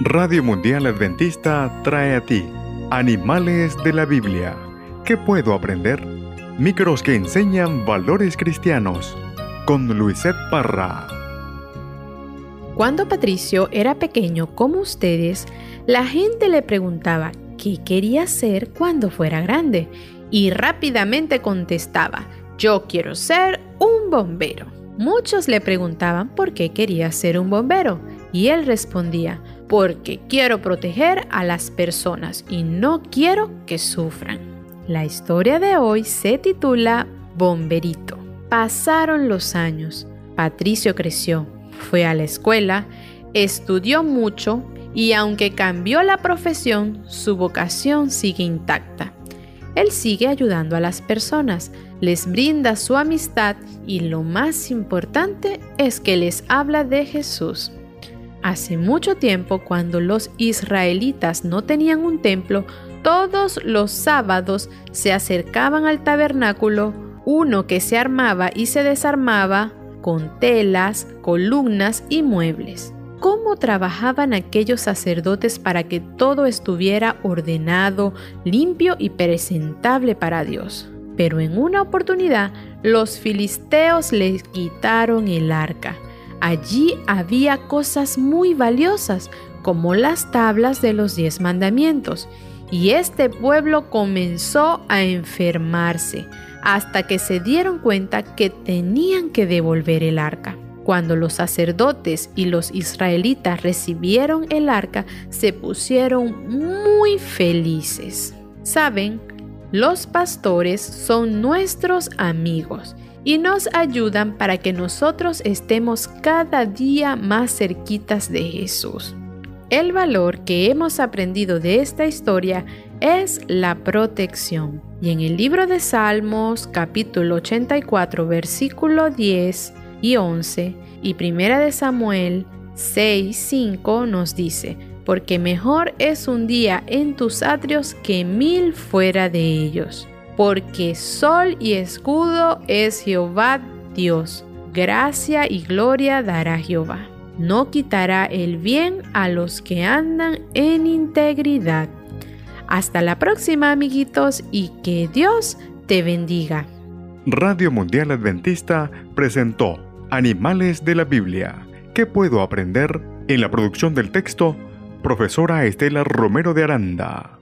Radio Mundial Adventista trae a ti Animales de la Biblia. ¿Qué puedo aprender? Micros que enseñan valores cristianos. Con Luisette Parra. Cuando Patricio era pequeño como ustedes, la gente le preguntaba qué quería ser cuando fuera grande y rápidamente contestaba, yo quiero ser un bombero. Muchos le preguntaban por qué quería ser un bombero y él respondía, porque quiero proteger a las personas y no quiero que sufran. La historia de hoy se titula Bomberito. Pasaron los años, Patricio creció, fue a la escuela, estudió mucho y aunque cambió la profesión, su vocación sigue intacta. Él sigue ayudando a las personas, les brinda su amistad y lo más importante es que les habla de Jesús. Hace mucho tiempo, cuando los israelitas no tenían un templo, todos los sábados se acercaban al tabernáculo, uno que se armaba y se desarmaba con telas, columnas y muebles. ¿Cómo trabajaban aquellos sacerdotes para que todo estuviera ordenado, limpio y presentable para Dios? Pero en una oportunidad los filisteos les quitaron el arca Allí había cosas muy valiosas, como las tablas de los diez mandamientos, y este pueblo comenzó a enfermarse hasta que se dieron cuenta que tenían que devolver el arca. Cuando los sacerdotes y los israelitas recibieron el arca, se pusieron muy felices. Saben, los pastores son nuestros amigos y nos ayudan para que nosotros estemos cada día más cerquitas de Jesús. El valor que hemos aprendido de esta historia es la protección. Y en el libro de Salmos capítulo 84 versículo 10 y 11 y primera de Samuel 6, 5 nos dice, porque mejor es un día en tus atrios que mil fuera de ellos porque sol y escudo es Jehová Dios. Gracia y gloria dará Jehová. No quitará el bien a los que andan en integridad. Hasta la próxima, amiguitos, y que Dios te bendiga. Radio Mundial Adventista presentó Animales de la Biblia. ¿Qué puedo aprender? En la producción del texto, profesora Estela Romero de Aranda.